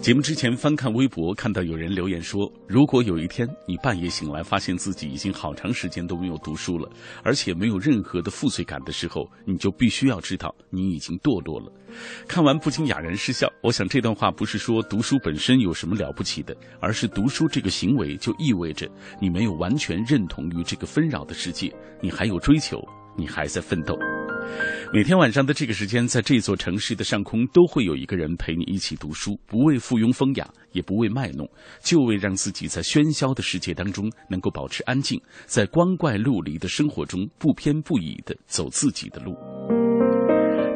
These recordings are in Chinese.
节目之前翻看微博，看到有人留言说：“如果有一天你半夜醒来，发现自己已经好长时间都没有读书了，而且没有任何的负罪感的时候，你就必须要知道你已经堕落了。”看完不禁哑然失笑。我想这段话不是说读书本身有什么了不起的，而是读书这个行为就意味着你没有完全认同于这个纷扰的世界，你还有追求，你还在奋斗。每天晚上的这个时间，在这座城市的上空，都会有一个人陪你一起读书，不为附庸风雅，也不为卖弄，就为让自己在喧嚣的世界当中能够保持安静，在光怪陆离的生活中不偏不倚的走自己的路。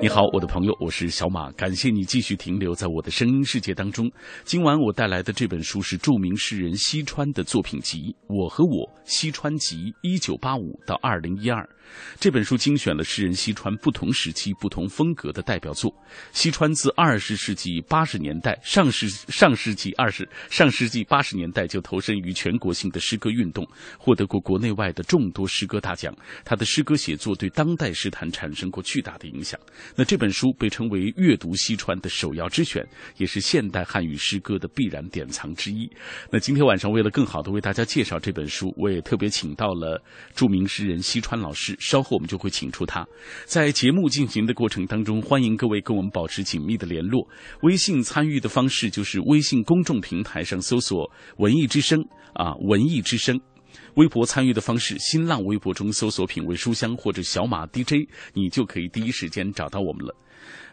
你好，我的朋友，我是小马，感谢你继续停留在我的声音世界当中。今晚我带来的这本书是著名诗人西川的作品集《我和我西川集》，一九八五到二零一二。这本书精选了诗人西川不同时期、不同风格的代表作。西川自二十世纪八十年代上世上世纪二十上世纪八十年代就投身于全国性的诗歌运动，获得过国内外的众多诗歌大奖。他的诗歌写作对当代诗坛产生过巨大的影响。那这本书被称为阅读西川的首要之选，也是现代汉语诗歌的必然典藏之一。那今天晚上为了更好的为大家介绍这本书，我也特别请到了著名诗人西川老师。稍后我们就会请出他。在节目进行的过程当中，欢迎各位跟我们保持紧密的联络。微信参与的方式就是微信公众平台上搜索“文艺之声”啊，“文艺之声”。微博参与的方式，新浪微博中搜索“品味书香”或者“小马 DJ”，你就可以第一时间找到我们了。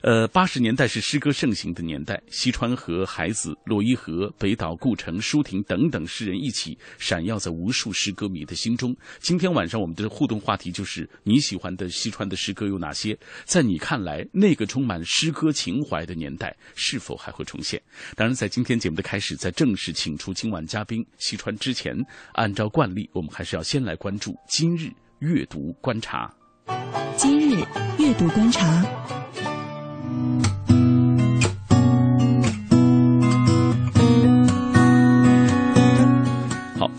呃，八十年代是诗歌盛行的年代，西川和海子、洛伊河、北岛、顾城、舒婷等等诗人一起闪耀在无数诗歌迷的心中。今天晚上我们的互动话题就是你喜欢的西川的诗歌有哪些？在你看来，那个充满诗歌情怀的年代是否还会重现？当然，在今天节目的开始，在正式请出今晚嘉宾西川之前，按照惯例，我们还是要先来关注今日阅读观察。今日阅读观察。Thank you.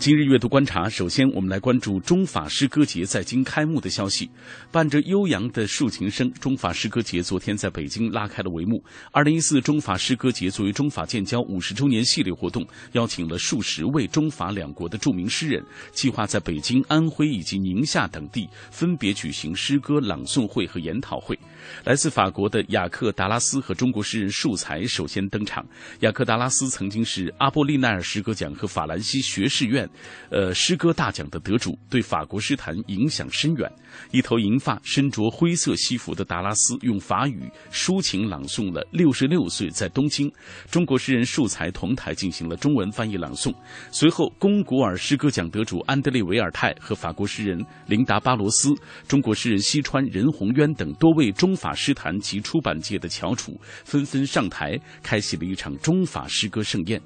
今日阅读观察，首先我们来关注中法诗歌节在京开幕的消息。伴着悠扬的竖琴声，中法诗歌节昨天在北京拉开了帷幕。二零一四中法诗歌节作为中法建交五十周年系列活动，邀请了数十位中法两国的著名诗人，计划在北京、安徽以及宁夏等地分别举行诗歌朗诵会和研讨会。来自法国的雅克·达拉斯和中国诗人树才首先登场。雅克·达拉斯曾经是阿波利奈尔诗歌奖和法兰西学士院。呃，诗歌大奖的得主对法国诗坛影响深远。一头银发、身着灰色西服的达拉斯用法语抒情朗诵了《六十六岁在东京》，中国诗人树才同台进行了中文翻译朗诵。随后，龚古尔诗歌奖得主安德烈·维尔泰和法国诗人琳达·巴罗斯、中国诗人西川、任鸿渊等多位中法诗坛及出版界的翘楚纷纷上台，开启了一场中法诗歌盛宴。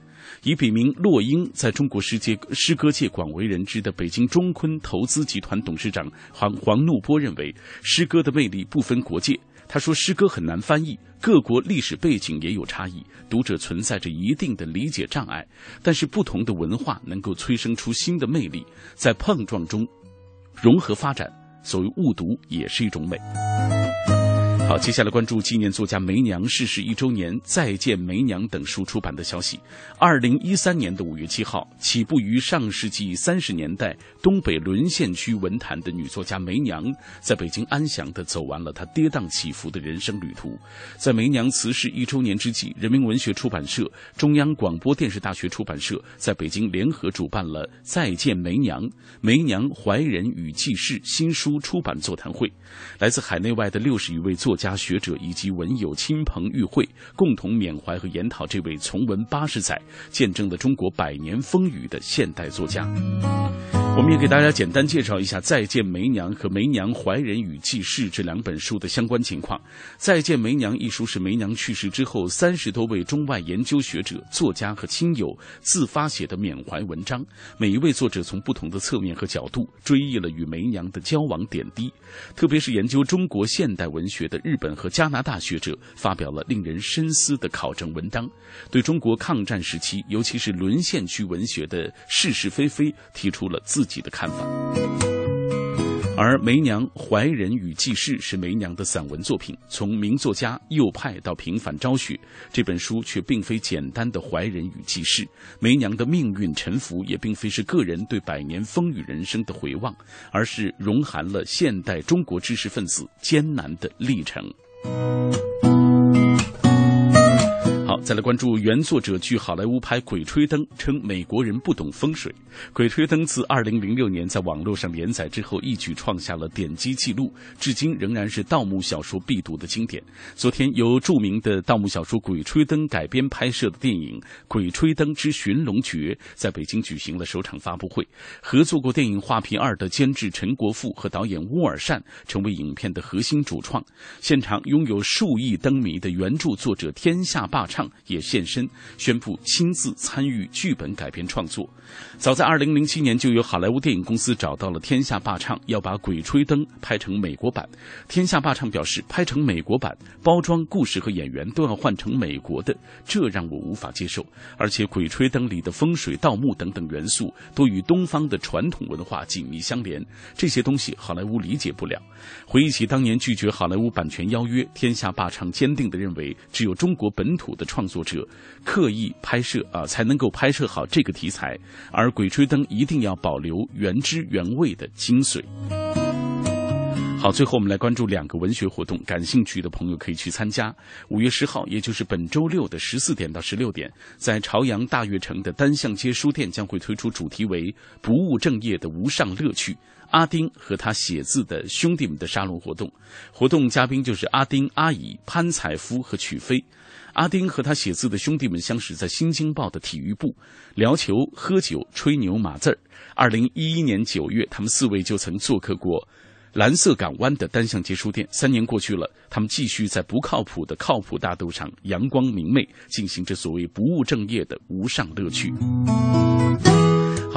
以笔名落英，在中国诗界诗歌界广为人知的北京中坤投资集团董事长黄黄怒波认为，诗歌的魅力不分国界。他说，诗歌很难翻译，各国历史背景也有差异，读者存在着一定的理解障碍。但是，不同的文化能够催生出新的魅力，在碰撞中融合发展。所谓误读，也是一种美。好，接下来关注纪念作家梅娘逝世一周年《再见梅娘》等书出版的消息。二零一三年的五月七号，起步于上世纪三十年代东北沦陷区文坛的女作家梅娘，在北京安详地走完了她跌宕起伏的人生旅途。在梅娘辞世一周年之际，人民文学出版社、中央广播电视大学出版社在北京联合主办了《再见梅娘：梅娘怀人与记事》新书出版座谈会。来自海内外的六十余位作家学者以及文友亲朋与会，共同缅怀和研讨这位从文八十载、见证了中国百年风雨的现代作家。我们也给大家简单介绍一下《再见梅娘》和《梅娘怀人与记事》这两本书的相关情况。《再见梅娘》一书是梅娘去世之后，三十多位中外研究学者、作家和亲友自发写的缅怀文章。每一位作者从不同的侧面和角度追忆了与梅娘的交往点滴。特别是研究中国现代文学的日本和加拿大学者发表了令人深思的考证文章，对中国抗战时期，尤其是沦陷区文学的是是非非提出了自己的看法，而《梅娘怀人与记事》是梅娘的散文作品，从名作家右派到平凡昭雪，这本书却并非简单的怀人与记事。梅娘的命运沉浮也并非是个人对百年风雨人生的回望，而是融含了现代中国知识分子艰难的历程。再来关注原作者据好莱坞拍《鬼吹灯》，称美国人不懂风水。《鬼吹灯》自2006年在网络上连载之后，一举创下了点击记录，至今仍然是盗墓小说必读的经典。昨天，由著名的盗墓小说《鬼吹灯》改编拍摄的电影《鬼吹灯之寻龙诀》在北京举行了首场发布会。合作过电影《画皮二》的监制陈国富和导演乌尔善成为影片的核心主创。现场拥有数亿灯迷的原著作者天下霸唱。也现身宣布亲自参与剧本改编创作。早在二零零七年，就有好莱坞电影公司找到了天下霸唱，要把《鬼吹灯》拍成美国版。天下霸唱表示，拍成美国版，包装、故事和演员都要换成美国的，这让我无法接受。而且，《鬼吹灯》里的风水、盗墓等等元素都与东方的传统文化紧密相连，这些东西好莱坞理解不了。回忆起当年拒绝好莱坞版权邀约，天下霸唱坚定地认为，只有中国本土的创作者刻意拍摄啊，才能够拍摄好这个题材。而《鬼吹灯》一定要保留原汁原味的精髓。好，最后我们来关注两个文学活动，感兴趣的朋友可以去参加。五月十号，也就是本周六的十四点到十六点，在朝阳大悦城的单向街书店将会推出主题为“不务正业的无上乐趣”。阿丁和他写字的兄弟们的沙龙活动，活动嘉宾就是阿丁、阿乙、潘采夫和曲飞。阿丁和他写字的兄弟们相识在《新京报》的体育部，聊球、喝酒、吹牛码字儿。二零一一年九月，他们四位就曾做客过蓝色港湾的单向街书店。三年过去了，他们继续在不靠谱的靠谱大道上阳光明媚，进行着所谓不务正业的无上乐趣。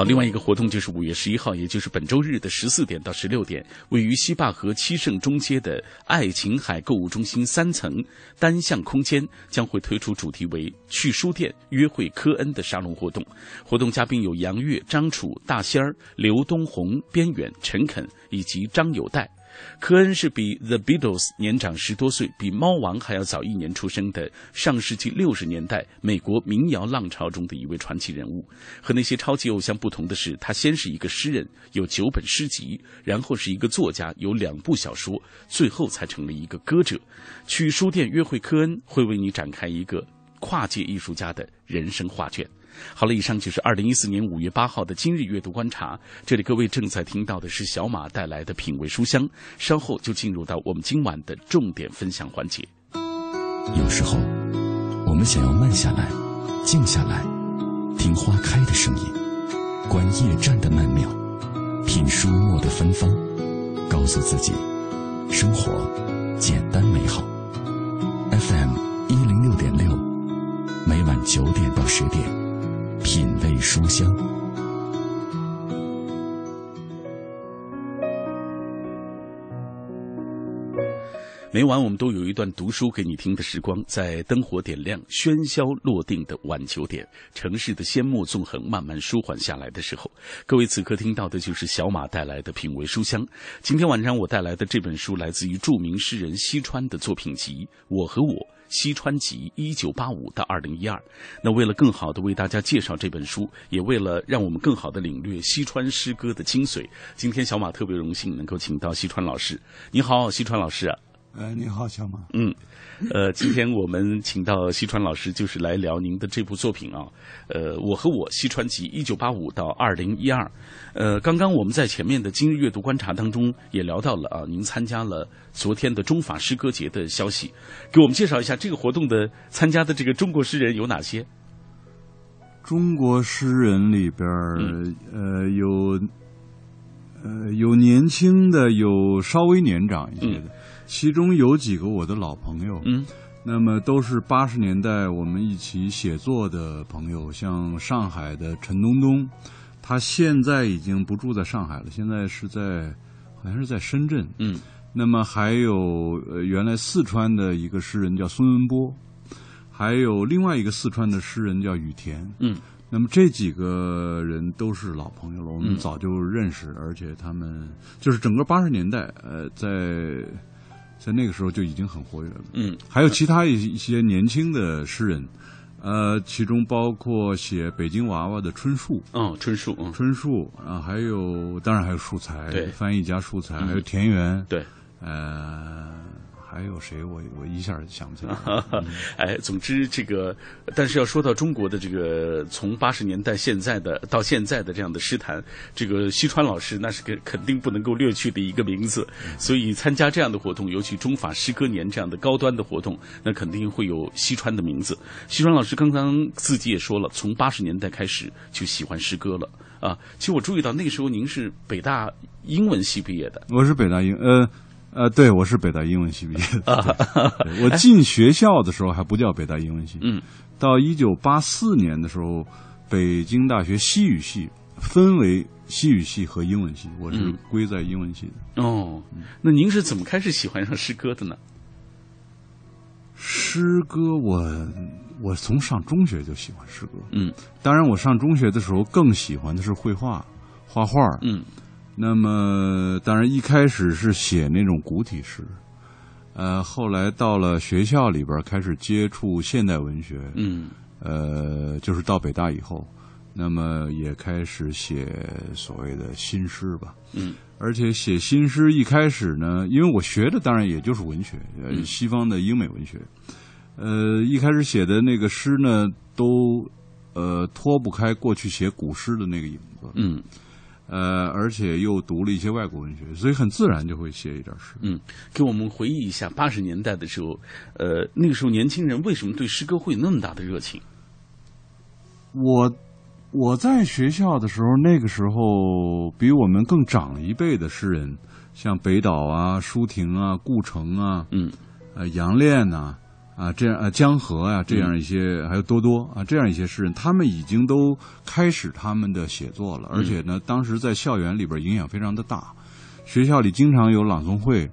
好，另外一个活动就是五月十一号，也就是本周日的十四点到十六点，位于西坝河七圣中街的爱琴海购物中心三层单向空间将会推出主题为“去书店约会科恩”的沙龙活动。活动嘉宾有杨越、张楚、大仙儿、刘东红、边远、陈肯以及张友代。科恩是比 The Beatles 年长十多岁，比猫王还要早一年出生的上世纪六十年代美国民谣浪潮中的一位传奇人物。和那些超级偶像不同的是，他先是一个诗人，有九本诗集；然后是一个作家，有两部小说；最后才成了一个歌者。去书店约会科恩，会为你展开一个跨界艺术家的人生画卷。好了，以上就是二零一四年五月八号的今日阅读观察。这里各位正在听到的是小马带来的品味书香，稍后就进入到我们今晚的重点分享环节。有时候，我们想要慢下来，静下来，听花开的声音，观夜战的曼妙，品书墨的芬芳，告诉自己，生活简单美好。FM 一零六点六，每晚九点到十点。品味书香。每晚我们都有一段读书给你听的时光，在灯火点亮、喧嚣落定的晚九点，城市的阡陌纵横慢慢舒缓下来的时候，各位此刻听到的就是小马带来的品味书香。今天晚上我带来的这本书来自于著名诗人西川的作品集《我和我》。西川集，一九八五到二零一二。那为了更好的为大家介绍这本书，也为了让我们更好的领略西川诗歌的精髓，今天小马特别荣幸能够请到西川老师。你好，西川老师。哎，你好，小马。嗯，呃，今天我们请到西川老师，就是来聊您的这部作品啊。呃，我和我西川集，一九八五到二零一二。呃，刚刚我们在前面的今日阅读观察当中也聊到了啊，您参加了昨天的中法诗歌节的消息，给我们介绍一下这个活动的参加的这个中国诗人有哪些？中国诗人里边，呃，有呃，有年轻的，有稍微年长一些的，其中有几个我的老朋友，嗯，那么都是八十年代我们一起写作的朋友，像上海的陈东东，他现在已经不住在上海了，现在是在好像是在深圳，嗯，那么还有呃原来四川的一个诗人叫孙文波，还有另外一个四川的诗人叫雨田，嗯。那么这几个人都是老朋友了，我们嗯。早就认识，而且他们就是整个八十年代，呃，在在那个时候就已经很活跃了。嗯。还有其他一一些年轻的诗人，呃，其中包括写《北京娃娃》的春树，嗯，春树，嗯，春树啊，还有当然还有树才，对。翻译家树才，嗯。还有田园，对，呃，还有谁？我我一下想不起来。哎，总之这个，但是要说到中国的这个从八十年代现在的到现在的这样的诗坛，这个西川老师那是肯肯定不能够略去的一个名字。所以参加这样的活动，尤其中法诗歌年这样的高端的活动，那肯定会有西川的名字。西川老师刚刚自己也说了，从八十年代开始就喜欢诗歌了啊。其实我注意到那个时候您是北大英文系毕业的，我是北大英，呃呃，对，我是北大英文系毕业的。我进学校的时候还不叫北大英文系，嗯，到一九八四年的时候，北京大学西语系分为西语系和英文系，我是嗯归在英文系的。哦，那您是怎么开始喜欢上诗歌的呢？诗歌我，我从上中学就喜欢诗歌，嗯当然我上中学的时候更喜欢的是绘画，画画。嗯那么，当然一开始是写那种古体诗，呃，后来到了学校里边开始接触现代文学，嗯。呃，就是到北大以后，那么也开始写所谓的新诗吧。嗯。而且写新诗一开始呢，因为我学的当然也就是文学，呃，嗯。西方的英美文学，呃，一开始写的那个诗呢，都呃脱不开过去写古诗的那个影子，嗯呃，而且又读了一些外国文学，所以很自然就会写一点诗。嗯，给我们回忆一下八十年代的时候，呃，那个时候年轻人为什么对诗歌会有那么大的热情？我我在学校的时候，那个时候比我们更长一辈的诗人，像北岛啊、舒婷啊、顾城啊、嗯呃杨炼呐啊这样啊江河啊、这样一些，还有多多啊这样一些诗人，他们已经都开始他们的写作了，而且呢，当时在校园里边影响非常的大，学校里经常有朗诵会，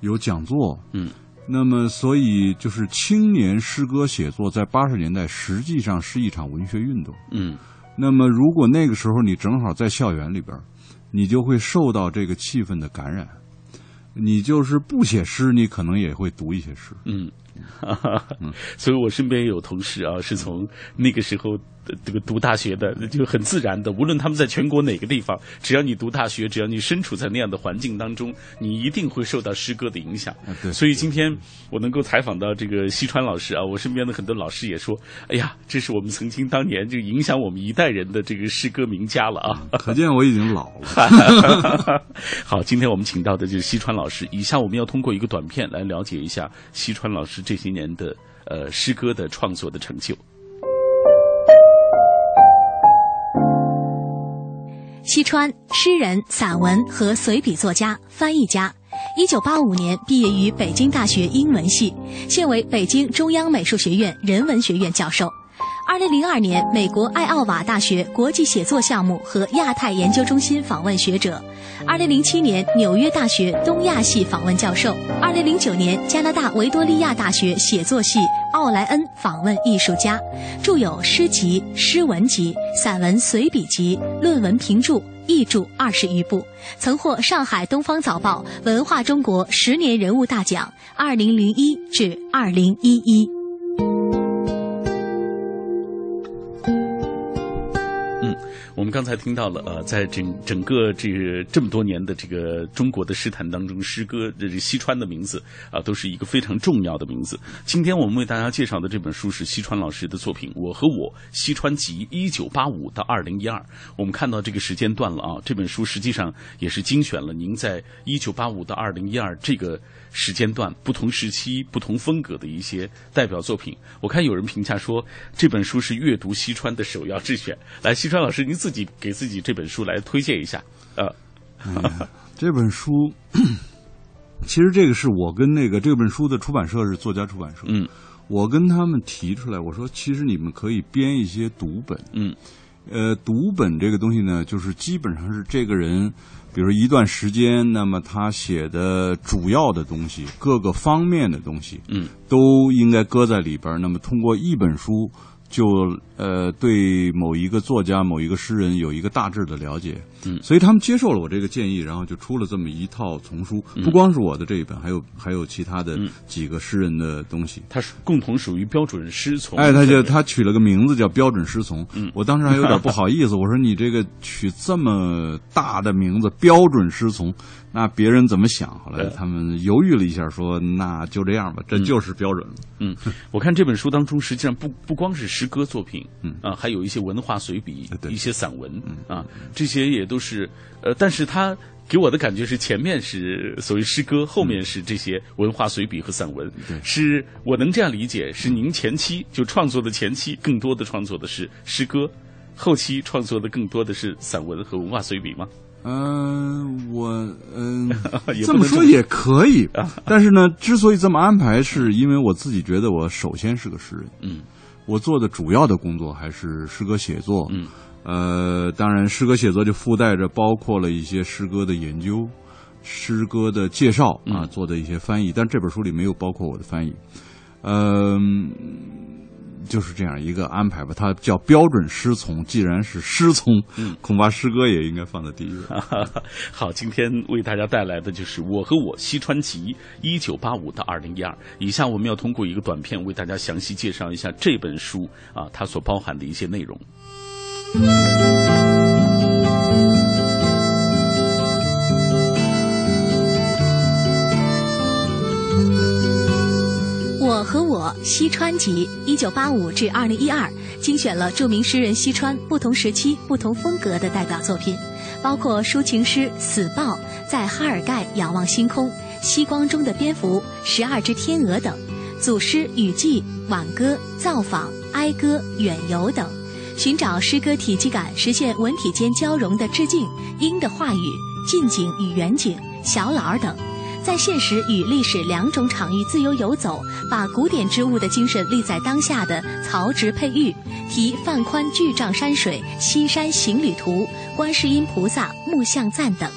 有讲座，嗯。那么，所以就是青年诗歌写作在八十年代实际上是一场文学运动。嗯那么，如果那个时候你正好在校园里边，你就会受到这个气氛的感染。你就是不写诗，你可能也会读一些诗。嗯，所以我身边有同事啊，是从那个时候这个读大学的，就很自然的，无论他们在全国哪个地方，只要你读大学，只要你身处在那样的环境当中，你一定会受到诗歌的影响。啊对所以今天我能够采访到这个西川老师啊，我身边的很多老师也说，哎呀，这是我们曾经当年就影响我们一代人的这个诗歌名家了啊。可见我已经老了。好，今天我们请到的就是西川老师。以下我们要通过一个短片来了解一下西川老师这些年的呃诗歌的创作的成就。西川，诗人、散文和随笔作家、翻译家。一九八五年毕业于北京大学英文系，现为北京中央美术学院人文学院教授。二零零二年，美国艾奥瓦大学国际写作项目和亚太研究中心访问学者；二零零七年，纽约大学东亚系访问教授；二零零九年，加拿大维多利亚大学写作系奥莱恩访问艺术家，著有诗集、诗文集、散文随笔集、论文评注。译著二十余部，曾获上海东方早报文化中国十年人物大奖（二零零一至二零一一）。刚才听到了，呃，在整整个这个这么多年的这个中国的诗坛当中，诗歌这西川的名字啊、都是一个非常重要的名字。今天我们为大家介绍的这本书是西川老师的作品《我和我：西川集》，一九八五到二零一二。我们看到这个时间段了啊，这本书实际上也是精选了您在一九八五到二零一二这个时间段不同时期、不同风格的一些代表作品。我看有人评价说这本书是阅读西川的首要之选。来，西川老师，您自己给自己这本书来推荐一下。呃，哎，这本书，其实这个是我跟那个这本书的出版社是作家出版社，嗯我跟他们提出来，我说其实你们可以编一些读本，嗯呃，读本这个东西呢，就是基本上是这个人，比如一段时间，那么他写的主要的东西，各个方面的东西，嗯都应该搁在里边儿。那么通过一本书，就呃对某一个作家、某一个诗人有一个大致的了解。嗯所以他们接受了我这个建议，然后就出了这么一套丛书。嗯不光是我的这一本，还有还有其他的几个诗人的东西。它是共同属于标准诗丛。哎，他就他取了个名字叫标准诗丛。嗯我当时还有点不好意思，我说你这个取这么大的名字标准诗丛，那别人怎么想？后来他们犹豫了一下，说那就这样吧，这就是标准了。嗯，我看这本书当中，实际上不不光是诗歌作品，嗯啊，还有一些文化随笔，对一些散文，啊，这些也都是，呃，但是他给我的感觉是前面是所谓诗歌，后面是这些文化随笔和散文，对是我能这样理解，是您前期就创作的前期，更多的创作的是诗歌，后期创作的更多的是散文和文化随笔吗？嗯、我嗯、这么说也可以，但是呢，之所以这么安排，是因为我自己觉得我首先是个诗人，嗯。我做的主要的工作还是诗歌写作，嗯，呃，当然诗歌写作就附带着包括了一些诗歌的研究、诗歌的介绍啊，嗯做的一些翻译，但这本书里没有包括我的翻译，嗯、就是这样一个安排吧。它叫标准失聪，既然是失聪，嗯恐怕诗歌也应该放在第一位。好，今天为大家带来的就是《我和我西川集》，一九八五到二零一二。以下我们要通过一个短片为大家详细介绍一下这本书啊，它所包含的一些内容。和我西川集，一九八五至二零一二，精选了著名诗人西川不同时期、不同风格的代表作品，包括抒情诗《死报》、在哈尔盖仰望星空、夕光中的蝙蝠、十二只天鹅等，组诗雨季、挽歌、造访、哀歌、远游等，寻找诗歌体积感，实现文体间交融的致敬、音的话语、近景与远景、小老儿等。在现实与历史两种场域自由游走，把古典之物的精神立在当下的曹植佩玉，题范宽巨丈山水、西山行旅图、观世音菩萨木像赞等。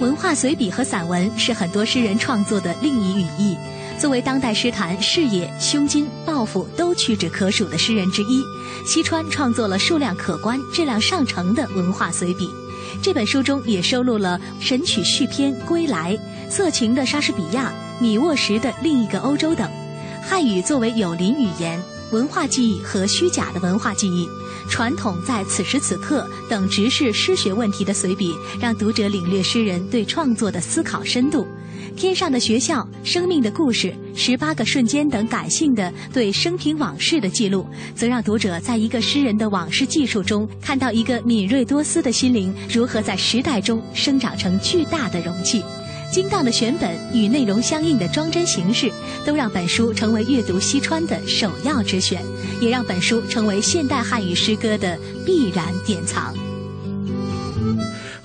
文化随笔和散文是很多诗人创作的另一语义。作为当代诗坛视野、胸襟、抱负都屈指可数的诗人之一，西川创作了数量可观、质量上乘的文化随笔。这本书中也收录了《神曲续篇》《归来》、色情的莎士比亚、米沃什的另一个欧洲等。汉语作为有邻语言，文化记忆和虚假的文化记忆，传统在此时此刻等直视诗学问题的随笔，让读者领略诗人对创作的思考深度。天上的学校、生命的故事、十八个瞬间等感性的对生平往事的记录，则让读者在一个诗人的往事记述中，看到一个敏锐多思的心灵如何在时代中生长成巨大的容器。精当的选本与内容相应的装帧形式，都让本书成为阅读西川的首要之选，也让本书成为现代汉语诗歌的必然典藏。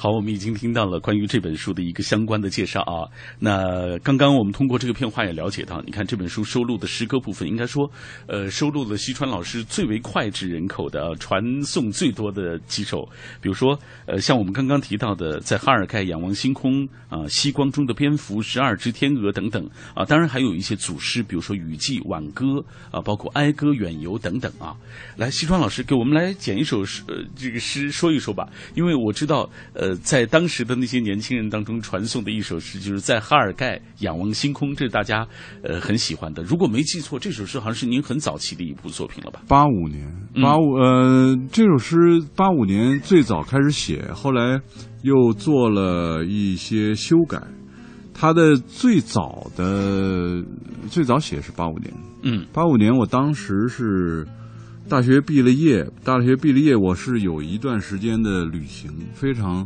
好，我们已经听到了关于这本书的一个相关的介绍啊。那刚刚我们通过这个片花也了解到，你看这本书收录的诗歌部分，应该说，呃，收录了西川老师最为脍炙人口的、传颂最多的几首，比如说，呃，像我们刚刚提到的，在哈尔盖仰望星空啊、西光中的蝙蝠、十二只天鹅等等啊，当然还有一些组诗，比如说雨季、挽歌啊，包括哀歌、远游等等啊。来，西川老师给我们来捡一首诗，呃，这个诗说一说吧，因为我知道，呃，在当时的那些年轻人当中传颂的一首诗，就是在哈尔盖仰望星空，这是大家呃很喜欢的。如果没记错，这首诗好像是您很早期的一部作品了吧？八五年，八五、呃，这首诗八五年最早开始写，后来又做了一些修改。它的最早的最早写是八五年，嗯八五年我当时是大学毕了业，大学毕了业，我是有一段时间的旅行，非常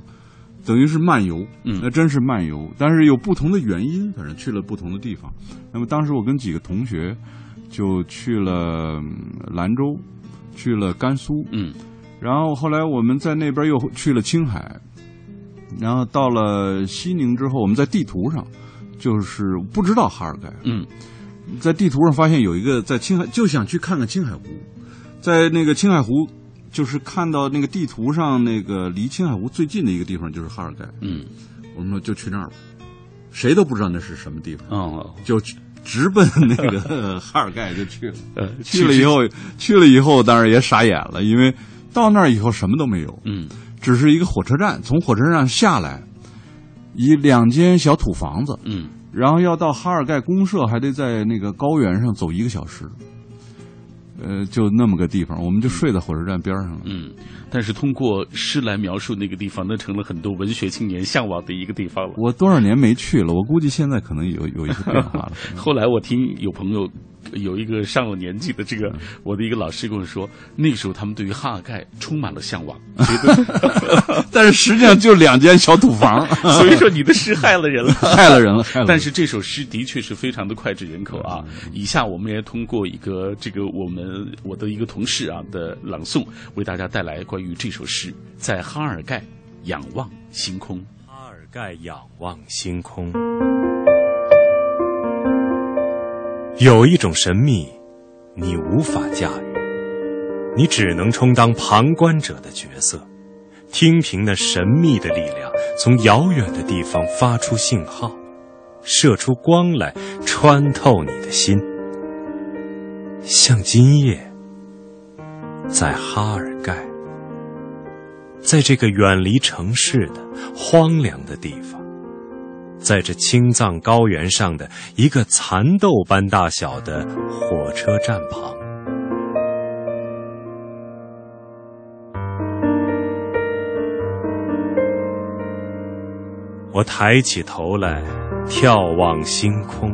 等于是漫游，嗯。那真是漫游，但是有不同的原因，反正去了不同的地方。那么当时我跟几个同学就去了嗯兰州，去了甘肃，嗯。然后后来我们在那边又去了青海，然后到了西宁之后，我们在地图上就是不知道哈尔盖，嗯。在地图上发现有一个在青海，就想去看看青海湖，在那个青海湖，就是看到那个地图上那个离青海湖最近的一个地方就是哈尔盖，嗯。我们说就去那儿吧，谁都不知道那是什么地方，哦。就直奔那个哈尔盖就去了。呃去了以后，去。了以后，当然也傻眼了，因为到那儿以后什么都没有，嗯。只是一个火车站，从火车站下来，一两间小土房子，嗯。然后要到哈尔盖公社，还得在那个高原上走一个小时，呃，就那么个地方，我们就睡在火车站边上了。嗯，但是通过诗来描述那个地方，那成了很多文学青年向往的一个地方了。我多少年没去了，我估计现在可能有有一些变化了。后来我听有朋友有一个上了年纪的这个我的一个老师跟我说，那个时候他们对于哈尔盖充满了向往，觉 得但是实际上就两间小土房，所以说你的诗害了人了。害了人了，害了人。但是这首诗的确是非常的脍炙人口啊！以下我们也通过一个这个我们我的一个同事啊的朗诵，为大家带来关于这首诗，在哈尔盖仰望星空。哈尔盖仰望星空，有一种神秘，你无法驾驭，你只能充当旁观者的角色，听凭那神秘的力量从遥远的地方发出信号，射出光来，穿透你的心，像今夜，在哈尔盖。在这个远离城市的荒凉的地方，在这青藏高原上的一个蚕豆般大小的火车站旁，我抬起头来，眺望星空。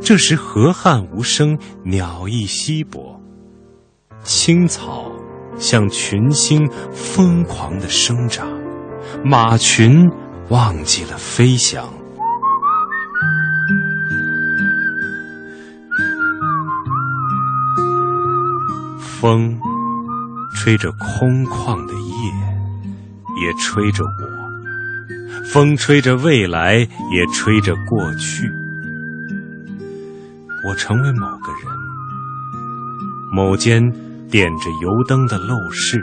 这时河汉无声，鸟翼稀薄，青草。像群星疯狂的生长，马群忘记了飞翔。风吹着空旷的夜，也吹着我；风吹着未来，也吹着过去。我成为某个人，某间。点着油灯的陋室，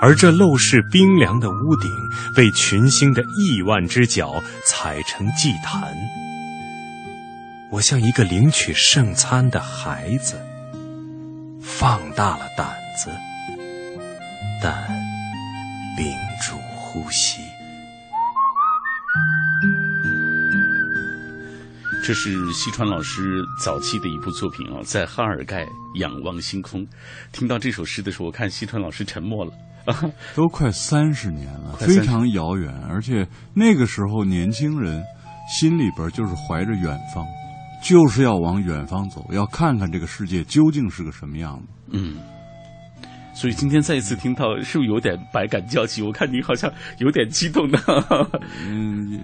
而这陋室冰凉的屋顶被群星的亿万只脚踩成祭坛。我像一个领取圣餐的孩子，放大了胆子，但屏住呼吸。这是西川老师早期的一部作品啊，在哈尔盖仰望星空。听到这首诗的时候，我看西川老师沉默了。都快三十年了，非常遥远，而且那个时候年轻人心里边就是怀着远方，就是要往远方走，要看看这个世界究竟是个什么样子。嗯，所以今天再一次听到，是不是有点百感交集？我看你好像有点激动的。嗯，也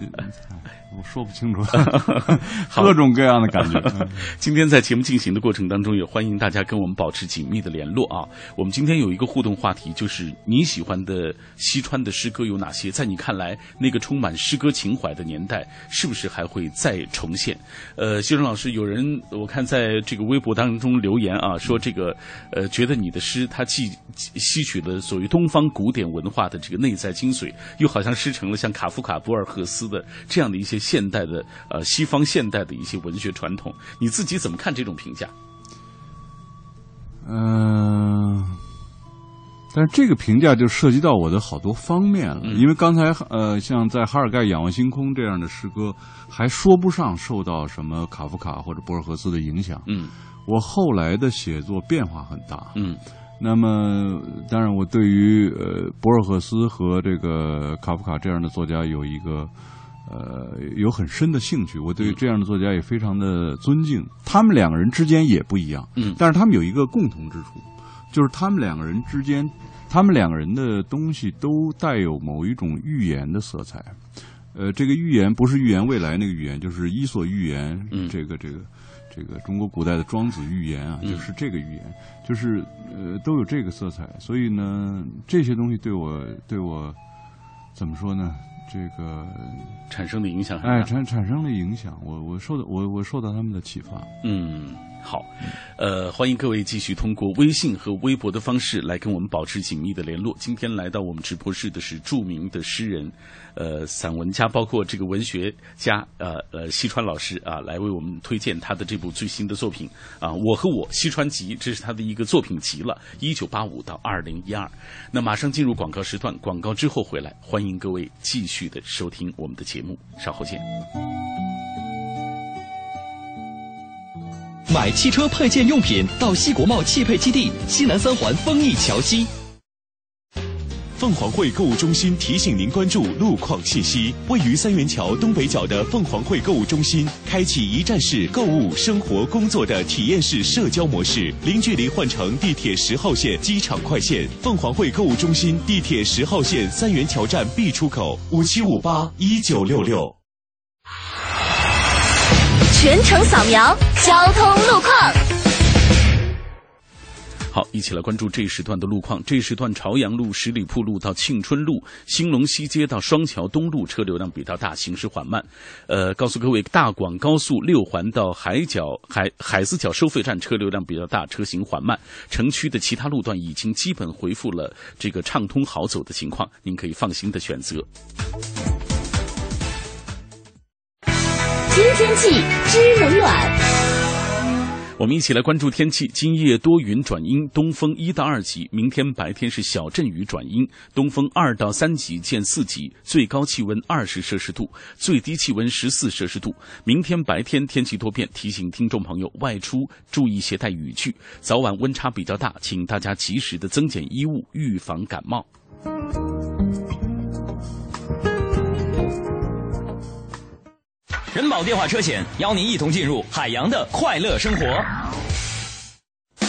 我说不清楚，各种各样的感觉。嗯今天在节目进行的过程当中，也欢迎大家跟我们保持紧密的联络啊。我们今天有一个互动话题，就是你喜欢的西川的诗歌有哪些？在你看来，那个充满诗歌情怀的年代，是不是还会再重现？呃，西川老师，有人我看在这个微博当中留言啊，说这个呃，觉得你的诗它既吸取了所谓东方古典文化的这个内在精髓，又好像师成了像卡夫卡、博尔赫斯的这样的一些现代的呃西方现代的一些文学传统。你自己怎么看这种评价？嗯、但是这个评价就涉及到我的好多方面了，嗯因为刚才呃，像在哈尔盖仰望星空这样的诗歌，还说不上受到什么卡夫卡或者博尔赫斯的影响。嗯我后来的写作变化很大，嗯那么当然我对于呃博尔赫斯和这个卡夫卡这样的作家有一个。呃，有很深的兴趣，我对这样的作家也非常的尊敬。他们两个人之间也不一样，嗯但是他们有一个共同之处，就是他们两个人之间，他们两个人的东西都带有某一种预言的色彩。呃，这个预言不是预言未来那个预言，就是伊索寓言，嗯这个这个这个中国古代的庄子寓言啊，嗯就是这个寓言，就是呃都有这个色彩。所以呢，这些东西对我对我怎么说呢？这个产生的影响很大。哎，产产生了影响，我我受到我我受到他们的启发。嗯，好，呃，欢迎各位继续通过微信和微博的方式来跟我们保持紧密的联络。今天来到我们直播室的是著名的诗人，呃，散文家，包括这个文学家，呃呃，西川老师啊，来为我们推荐他的这部最新的作品啊，《我和我西川集》，这是他的一个作品集了，一九八五到二零一二。那马上进入广告时段，广告之后回来，欢迎各位继续的收听我们的节目，稍后见。买汽车配件用品到西国贸汽配基地西南三环丰益桥西。凤凰汇购物中心提醒您关注路况信息。位于三元桥东北角的凤凰汇购物中心，开启一站式购物、生活、工作的体验式社交模式，零距离换乘地铁十号线机场快线。凤凰汇购物中心地铁十号线三元桥站 B 出口，五七五八一九六六。全程扫描交通路况。好，一起来关注这一时段的路况。这一时段，朝阳路十里铺路到庆春路、兴隆西街到双桥东路车流量比较大，行驶缓慢。呃，告诉各位，大广高速六环到海角海海子角收费站车流量比较大，车行缓慢。城区的其他路段已经基本恢复了这个畅通好走的情况，您可以放心的选择。知天气，知冷暖。我们一起来关注天气。今夜多云转阴，东风一到二级。明天白天是小阵雨转阴，东风二到三级见四级，最高气温二十摄氏度，最低气温十四摄氏度。明天白天天气多变，提醒听众朋友外出注意携带雨具。早晚温差比较大，请大家及时的增减衣物，预防感冒。人保电话车险邀您一同进入海洋的快乐生活。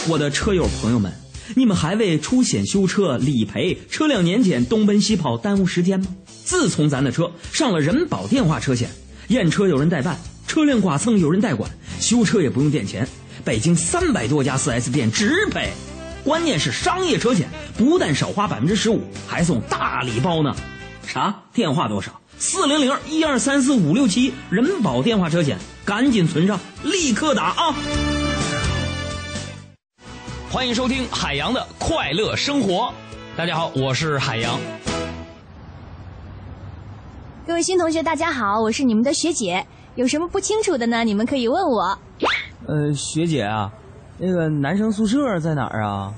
我的车友朋友们，你们还为出险修车、理赔、车辆年检东奔西跑耽误时间吗？自从咱的车上了人保电话车险，验车有人代办，车辆剐蹭有人代管，修车也不用垫钱，北京三百多家 4S 店直赔。关键是商业车险不但少花百分之十五，还送大礼包呢。啥？电话多少？四零零一二三四五六七，人保电话车险，赶紧存上，立刻打啊！欢迎收听海洋的快乐生活。大家好，我是海洋。各位新同学，大家好，我是你们的学姐。有什么不清楚的呢？你们可以问我。呃，学姐啊，那个男生宿舍在哪儿啊？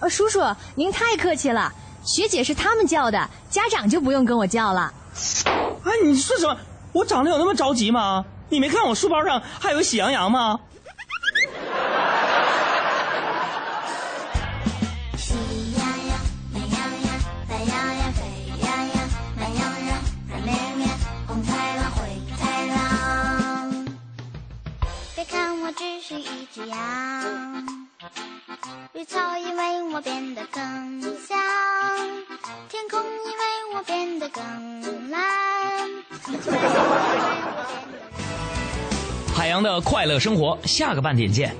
呃，叔叔，您太客气了，学姐是他们叫的，家长就不用跟我叫了。哎，你说什么？我长得有那么着急吗？你没看我书包上还有喜羊羊吗？喜羊羊、美羊羊、懒羊羊、沸羊羊、慢羊羊、软绵绵、红太狼、灰太狼。别看我只是一只羊，绿草因为我变得更香，天空因为我变得更蓝。海洋的快乐生活，下个半点见。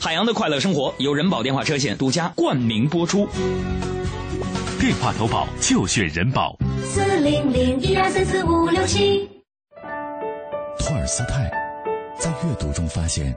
海洋的快乐生活由人保电话车险独家冠名播出。电话投保就选人保。四零零一二三四五六七。托尔斯泰在阅读中发现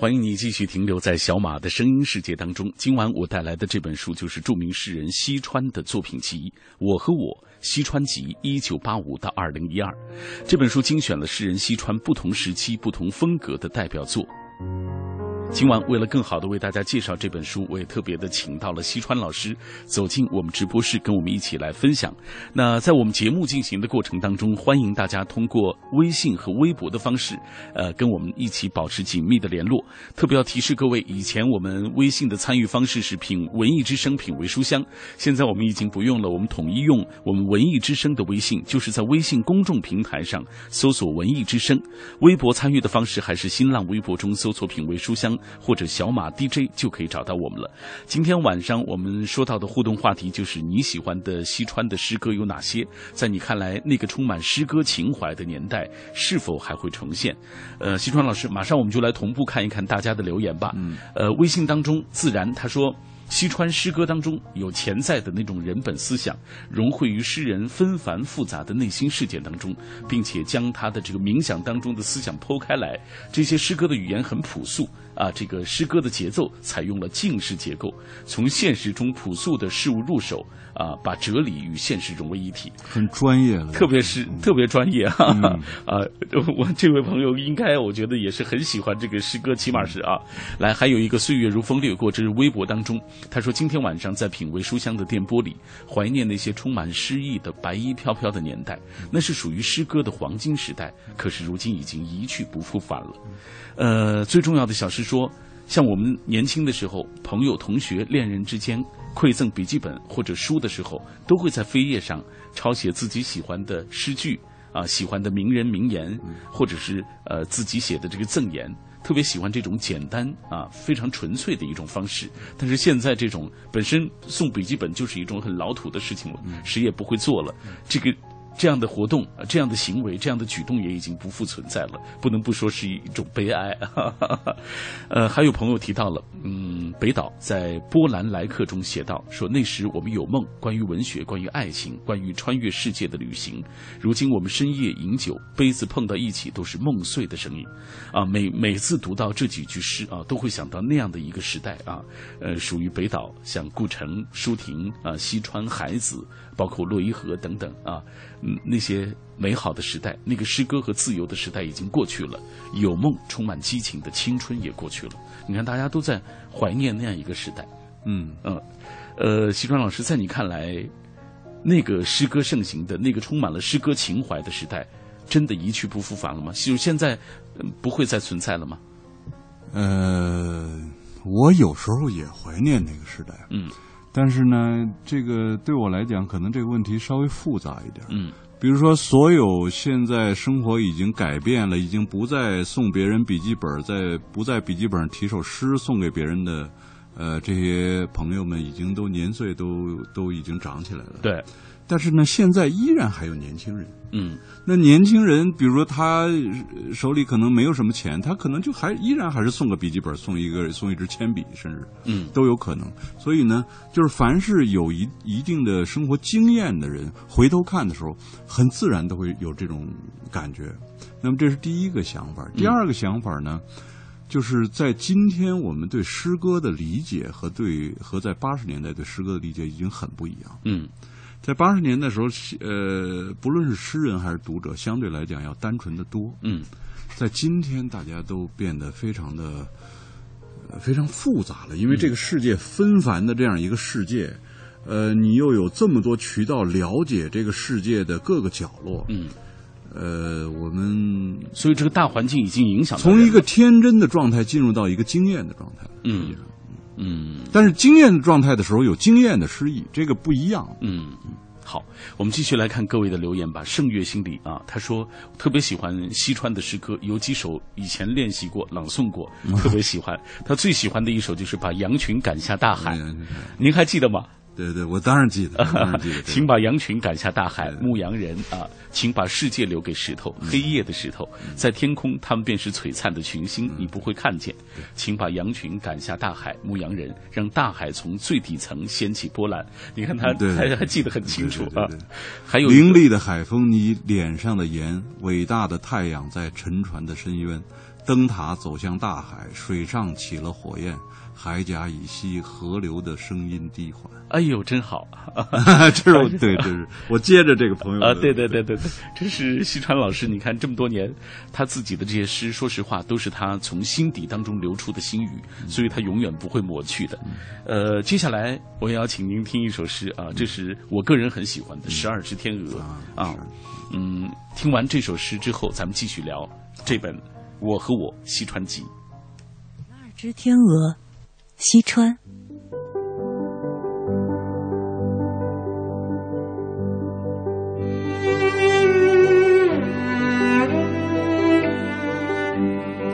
欢迎你继续停留在小马的声音世界当中。今晚我带来的这本书就是著名诗人西川的作品集《我和我西川集》，一九八五到二零一二。这本书精选了诗人西川不同时期、不同风格的代表作。今晚为了更好的为大家介绍这本书，我也特别的请到了西川老师走进我们直播室，跟我们一起来分享。那在我们节目进行的过程当中，欢迎大家通过微信和微博的方式，呃，跟我们一起保持紧密的联络。特别要提示各位，以前我们微信的参与方式是品文艺之声品味书香，现在我们已经不用了，我们统一用我们文艺之声的微信，就是在微信公众平台上搜索“文艺之声”，微博参与的方式还是新浪微博中搜索“品味书香”。或者小马 DJ 就可以找到我们了。今天晚上我们说到的互动话题就是你喜欢的西川的诗歌有哪些？在你看来，那个充满诗歌情怀的年代是否还会重现？呃，西川老师，马上我们就来同步看一看大家的留言吧。嗯，呃，微信当中自然他说。西川诗歌当中有潜在的那种人本思想，融汇于诗人纷繁复杂的内心世界当中，并且将他的这个冥想当中的思想剖开来。这些诗歌的语言很朴素啊，这个诗歌的节奏采用了静式结构，从现实中朴素的事物入手啊，把哲理与现实融为一体，很专业了。特别是特别专业哈、啊！我这位朋友应该我觉得也是很喜欢这个诗歌，起码是啊。来，还有一个岁月如风掠过，这是微博当中。他说：“今天晚上在品味书香的电波里，怀念那些充满诗意的白衣飘飘的年代，那是属于诗歌的黄金时代。可是如今已经一去不复返了。呃，最重要的小诗说，像我们年轻的时候，朋友、同学、恋人之间馈赠笔记本或者书的时候，都会在扉页上抄写自己喜欢的诗句啊，喜欢的名人名言，或者是呃自己写的这个赠言。”特别喜欢这种简单啊、非常纯粹的一种方式。但是现在这种本身送笔记本就是一种很老土的事情了，谁也不会做了。这个这样的活动、这样的行为、这样的举动也已经不复存在了，不能不说是一种悲哀。呃，还有朋友提到了，嗯，北岛在《波兰来客》中写道，说那时我们有梦，关于文学，关于爱情，关于穿越世界的旅行。如今我们深夜饮酒，杯子碰到一起都是梦碎的声音。啊，每每次读到这几句诗啊，都会想到那样的一个时代啊，呃，属于北岛，像顾城、舒婷啊、西川、海子，包括洛伊河等等啊，嗯，那些美好的时代，那个诗歌和自由的时代已经过去了，有梦、充满激情的青春也过去了。你看，大家都在怀念那样一个时代。嗯嗯，呃，西川老师，在你看来，那个诗歌盛行的那个充满了诗歌情怀的时代，真的一去不复返了吗？就是现在、嗯不会再存在了吗？呃，我有时候也怀念那个时代，嗯，但是呢，这个对我来讲，可能这个问题稍微复杂一点，嗯。比如说，所有现在生活已经改变了，已经不再送别人笔记本，在不在笔记本上提首诗送给别人的，呃，这些朋友们已经都年岁都都已经长起来了。对，但是呢，现在依然还有年轻人。嗯，那年轻人，比如说他呃手里可能没有什么钱，他可能就还依然还是送个笔记本，送一个送一支铅笔，甚至嗯都有可能。所以呢，就是凡是有一一定的生活经验的人，回头看的时候，很自然都会有这种感觉。那么这是第一个想法。第二个想法呢，就是在今天我们对诗歌的理解和对和在八十年代对诗歌的理解已经很不一样。嗯，在八十年代的时候，呃，不论是诗人还是读者，相对来讲要单纯的多。嗯，在今天，大家都变得非常的、呃、非常复杂了，因为这个世界纷繁的这样一个世界，呃，你又有这么多渠道了解这个世界的各个角落。嗯，呃，我们所以这个大环境已经影响到从一个天真的状态进入到一个经验的状态。嗯嗯但是经验状态的时候有经验的诗意，这个不一样。嗯。好，我们继续来看各位的留言吧。圣月心里啊，他说特别喜欢西川的诗歌，有几首以前练习过、朗诵过，特别喜欢。他最喜欢的一首就是把羊群赶下大海，您还记得吗？对对，我当然记得，当然记得。请把羊群赶下大海，牧羊人啊，请把世界留给石头，黑夜的石头，在天空，他们便是璀璨的群星，你不会看见。请把羊群赶下大海，牧羊人让大海从最底层掀起波澜。你看他对还还记得很清楚啊。还有凌厉的海风，你脸上的盐；伟大的太阳在沉船的深渊，灯塔走向大海，水上起了火焰，海甲以西，河流的声音低缓。哎呦，真好！这是我对，这是我接着这个朋友啊，对对对对对，这是西川老师。你看这么多年，他自己的这些诗，说实话都是他从心底当中流出的心语，所以他永远不会抹去的。呃，接下来我也要请您听一首诗啊，这是我个人很喜欢的《十二只天鹅》啊。嗯，听完这首诗之后，咱们继续聊这本《我和我西川集》。十二只天鹅，西川。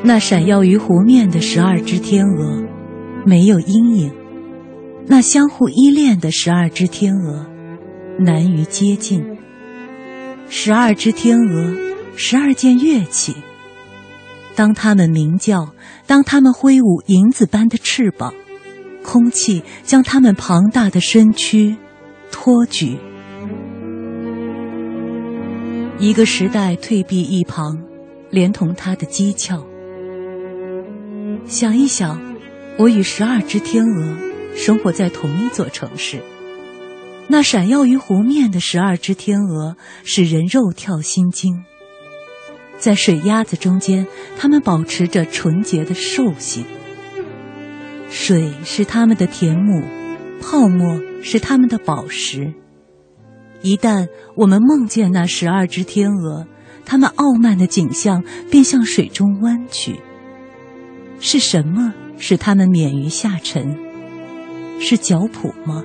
那闪耀于湖面的十二只天鹅，没有阴影；那相互依恋的十二只天鹅，难于接近。十二只天鹅，十二件乐器。当它们鸣叫，当它们挥舞银子般的翅膀，空气将它们庞大的身躯托举。一个时代退避一旁，连同它的讥诮。想一想，我与十二只天鹅生活在同一座城市。那闪耀于湖面的十二只天鹅，使人肉跳心惊。在水鸭子中间，它们保持着纯洁的兽性。水是它们的甜母，泡沫是它们的宝石。一旦我们梦见那十二只天鹅，它们傲慢的景象便向水中弯曲。是什么使它们免于下沉？是脚蹼吗？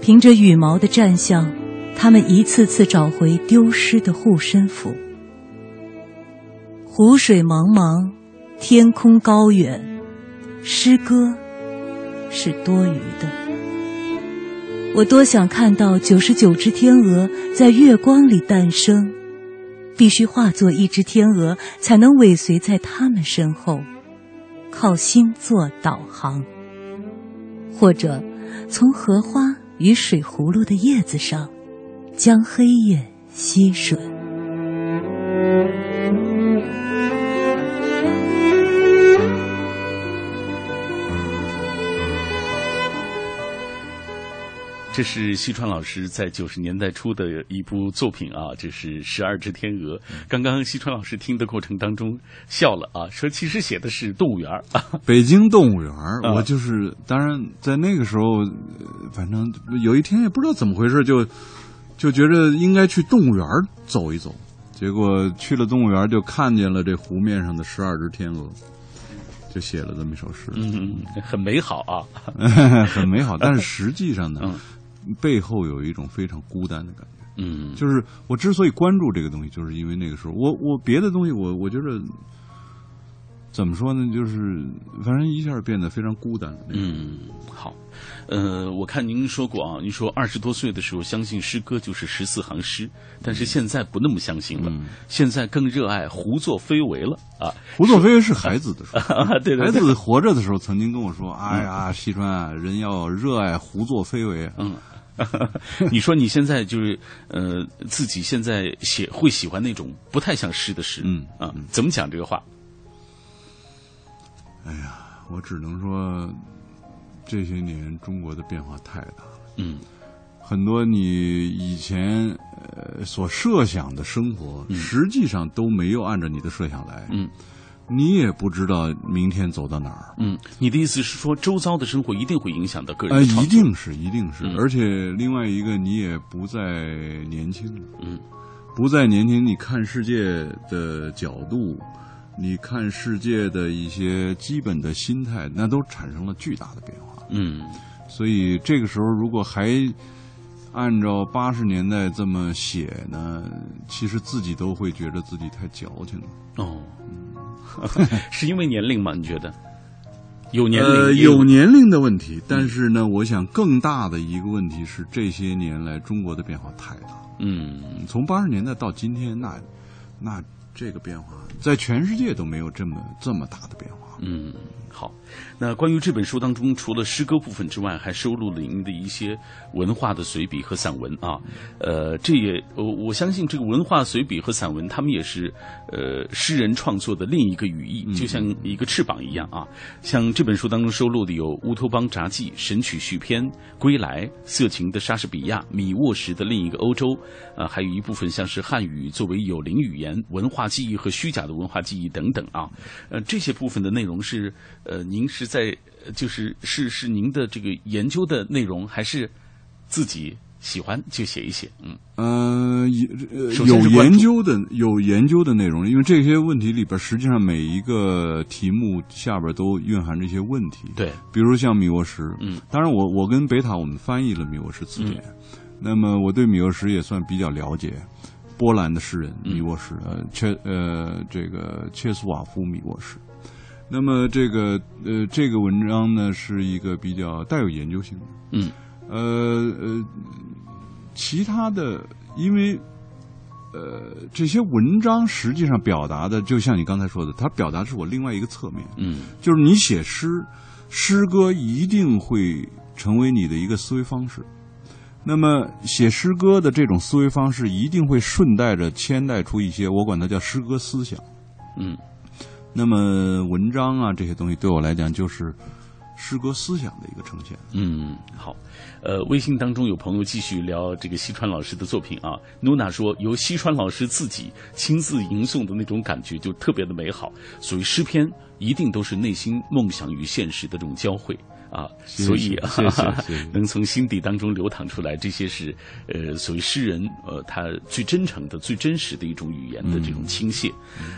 凭着羽毛的战象，他们一次次找回丢失的护身符。湖水茫茫，天空高远，诗歌是多余的。我多想看到九十九只天鹅在月光里诞生。必须化作一只天鹅，才能尾随在他们身后，靠星座导航，或者从荷花与水葫芦的叶子上，将黑夜吸吮。这是西川老师在九十年代初的一部作品啊，这是《十二只天鹅》。刚刚西川老师听的过程当中笑了啊，说其实写的是动物园儿，北京动物园儿。我就是当然在那个时候，反正有一天也不知道怎么回事，就就觉着应该去动物园走一走。结果去了动物园，就看见了这湖面上的十二只天鹅，就写了这么一首诗。嗯，很美好啊，很美好。但是实际上呢？背后有一种非常孤单的感觉，嗯，就是我之所以关注这个东西，就是因为那个时候，我我别的东西，我我觉得怎么说呢，就是反正一下变得非常孤单。嗯，好，呃，我看您说过啊，您说二十多岁的时候相信诗歌就是十四行诗，但是现在不那么相信了，现在更热爱胡作非为了啊。胡作非为是孩子的时候，对对，孩子活着的时候曾经跟我说：“哎呀，西川啊，人要热爱胡作非为。”嗯。你说你现在就是呃，自己现在写会喜欢那种不太像诗的诗，嗯啊，怎么讲这个话？哎呀，我只能说，这些年中国的变化太大了，嗯，很多你以前呃所设想的生活，实际上都没有按照你的设想来，嗯。你也不知道明天走到哪儿。嗯，你的意思是说，周遭的生活一定会影响到个人？呃，一定是，一定是。而且另外一个，你也不再年轻了。嗯，不再年轻，你看世界的角度，你看世界的一些基本的心态，那都产生了巨大的变化。嗯，所以这个时候，如果还按照八十年代这么写呢，其实自己都会觉得自己太矫情了。哦。是因为年龄吗？你觉得有年龄有年龄的问题，但是呢，我想更大的一个问题是这些年来中国的变化太大。嗯，从八十年代到今天，那那这个变化在全世界都没有这么这么大的变化。嗯，好。那关于这本书当中，除了诗歌部分之外，还收录了您的一些文化的随笔和散文啊。呃，这也我我相信这个文化随笔和散文，他们也是呃诗人创作的另一个语义，就像一个翅膀一样啊。像这本书当中收录的有《乌托邦札记》《神曲续篇》《归来》《色情的莎士比亚》《米沃什的另一个欧洲》啊，还有一部分像是汉语作为有灵语言、文化记忆和虚假的文化记忆等等啊。呃，这些部分的内容是呃，您是在就是是是您的这个研究的内容，还是自己喜欢就写一写？嗯呃，也呃有研究的有研究的内容，因为这些问题里边，实际上每一个题目下边都蕴含着一些问题。对，比如像米沃什，嗯，当然我我跟北塔我们翻译了米沃什词典，那么我对米沃什也算比较了解。波兰的诗人米沃什，呃，切呃这个切斯瓦夫米沃什。那么这个呃这个文章呢是一个比较带有研究性的，嗯，呃呃，其他的因为呃这些文章实际上表达的，就像你刚才说的，它表达是我另外一个侧面，嗯。就是你写诗，诗歌一定会成为你的一个思维方式。那么写诗歌的这种思维方式，一定会顺带着牵带出一些，我管它叫诗歌思想。嗯那么文章啊这些东西对我来讲就是诗歌思想的一个呈现。嗯，好。呃，微信当中有朋友继续聊这个西川老师的作品啊。努娜说，由西川老师自己亲自吟诵的那种感觉就特别的美好。所以诗篇一定都是内心梦想与现实的这种交汇。啊，所以啊，能从心底当中流淌出来，这些是呃，所谓诗人呃，他最真诚的、最真实的一种语言的这种倾泻。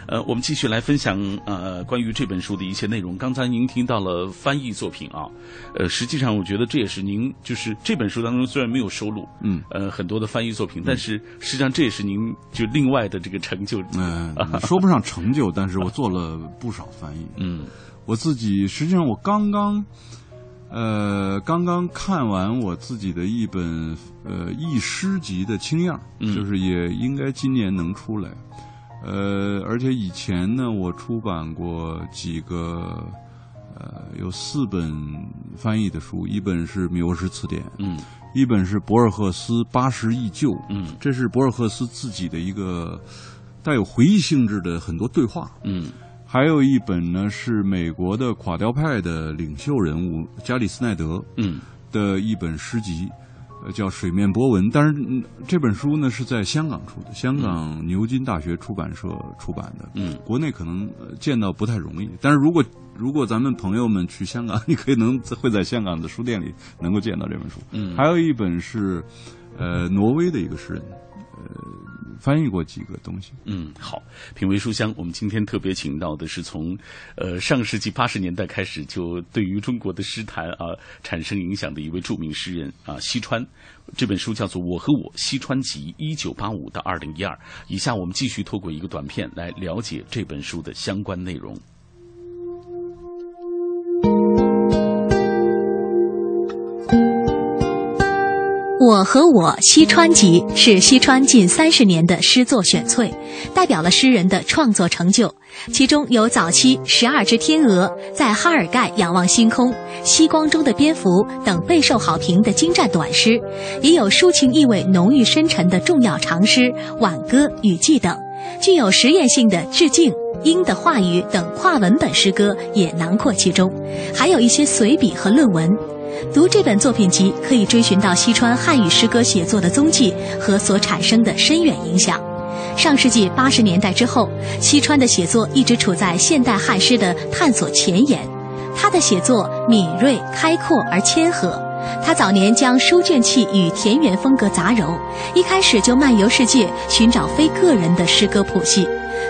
呃，我们继续来分享呃关于这本书的一些内容。刚才您听到了翻译作品啊，呃，实际上我觉得这也是您就是这本书当中虽然没有收录嗯呃很多的翻译作品，但是实际上这也是您就另外的这个成就。嗯、说不上成就，但是我做了不少翻译。嗯，我自己实际上我刚刚，呃，刚刚看完我自己的一本呃译诗集的清样，嗯。就是也应该今年能出来。呃，而且以前呢，我出版过几个，呃，有四本翻译的书，一本是《米沃什词典》，嗯，一本是博尔赫斯《八十忆旧》，嗯，这是博尔赫斯自己的一个带有回忆性质的很多对话，嗯，还有一本呢是美国的垮掉派的领袖人物加里斯奈德，嗯，的一本诗集，呃，叫《水面波纹》。但是、嗯这本书呢是在香港出的，香港牛津大学出版社出版的，嗯，国内可能呃见到不太容易。但是如果如果咱们朋友们去香港，你可以能会在香港的书店里能够见到这本书。嗯还有一本是，呃，挪威的一个诗人，呃，翻译过几个东西。嗯，好，品味书香，我们今天特别请到的是从，呃，上世纪八十年代开始就对于中国的诗坛啊产生影响的一位著名诗人啊，西川。这本书叫做《我和我西川集》，一九八五到二零一二。以下我们继续透过一个短片来了解这本书的相关内容。我和我西川集是西川近三十年的诗作选粹，代表了诗人的创作成就。其中有早期《十二只天鹅》在哈尔盖仰望星空、西光中的蝙蝠等备受好评的精湛短诗，也有抒情意味浓郁深沉的重要长诗《挽歌》《雨季》等，具有实验性的《致敬》。鹰的话语等跨文本诗歌也囊括其中，还有一些随笔和论文。读这本作品集，可以追寻到西川汉语诗歌写作的踪迹和所产生的深远影响。上世纪八十年代之后，西川的写作一直处在现代汉诗的探索前沿。他的写作敏锐、开阔而谦和。他早年将书卷气与田园风格杂糅，一开始就漫游世界，寻找非个人的诗歌谱系。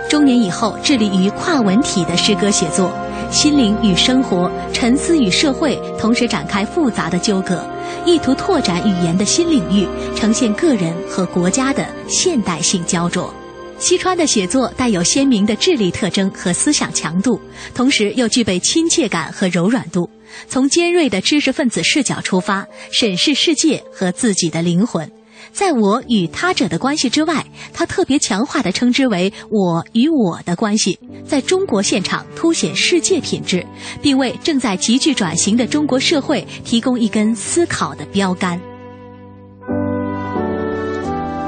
中年以后，致力于跨文体的诗歌写作，心灵与生活、沉思与社会同时展开复杂的纠葛，意图拓展语言的新领域，呈现个人和国家的现代性焦灼。西川的写作带有鲜明的智力特征和思想强度，同时又具备亲切感和柔软度。从尖锐的知识分子视角出发，审视世界和自己的灵魂。在我与他者的关系之外，他特别强化的称之为我与我的关系，在中国现场凸显世界品质，并为正在急剧转型的中国社会提供一根思考的标杆。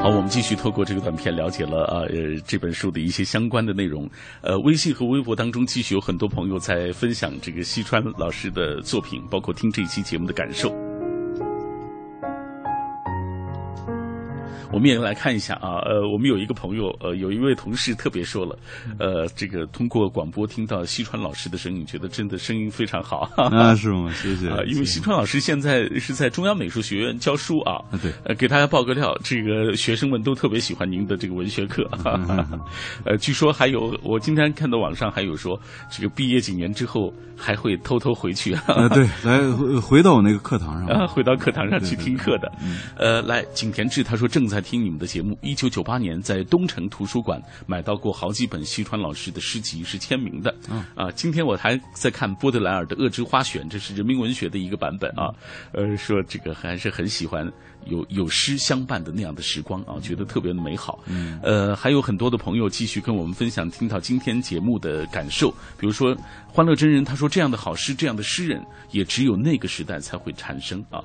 好，我们继续透过这个短片了解了呃这本书的一些相关的内容。呃，微信和微博当中继续有很多朋友在分享这个西川老师的作品，包括听这一期节目的感受。我们也来看一下啊，呃，我们有一个朋友，呃，有一位同事特别说了，呃，这个通过广播听到西川老师的声音，觉得真的声音非常好。啊，是吗？谢谢。啊，因为西川老师现在是在中央美术学院教书啊。啊，对。呃，给大家报个料，这个学生们都特别喜欢您的这个文学课。哈 哈呃，据说还有，我今天看到网上还有说，这个毕业几年之后还会偷偷回去。啊，对，来回回到我那个课堂上。啊，回到课堂上去听课的。呃，来，景田志他说正在听你们的节目。一九九八年在东城图书馆买到过好几本西川老师的诗集，是签名的。嗯啊，今天我还在看波德莱尔的《恶之花选》，这是人民文学的一个版本啊。呃，说这个还是很喜欢有有诗相伴的那样的时光啊，觉得特别的美好。嗯，呃，还有很多的朋友继续跟我们分享听到今天节目的感受，比如说欢乐真人他说这样的好诗，这样的诗人也只有那个时代才会产生啊。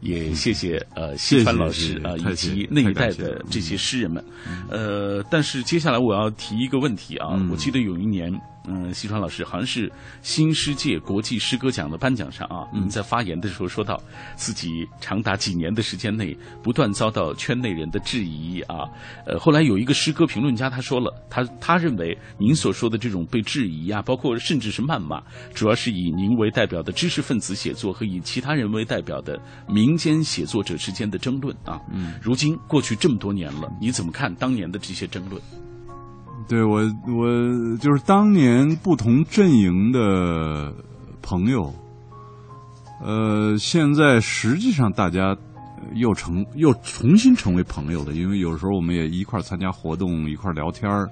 也谢谢呃西川老师啊、以及那一代的这些诗人们，呃，但是接下来我要提一个问题啊，我记得有一年。嗯，西川老师好像是新世界国际诗歌奖的颁奖上啊，您在发言的时候说到，自己长达几年的时间内不断遭到圈内人的质疑啊。呃，后来有一个诗歌评论家他说了，他他认为您所说的这种被质疑啊，包括甚至是谩骂，主要是以您为代表的知识分子写作和以其他人为代表的民间写作者之间的争论啊。嗯，如今过去这么多年了，你怎么看当年的这些争论？对我，我就是当年不同阵营的朋友，呃，现在实际上大家又成又重新成为朋友的，因为有时候我们也一块参加活动，一块聊天儿，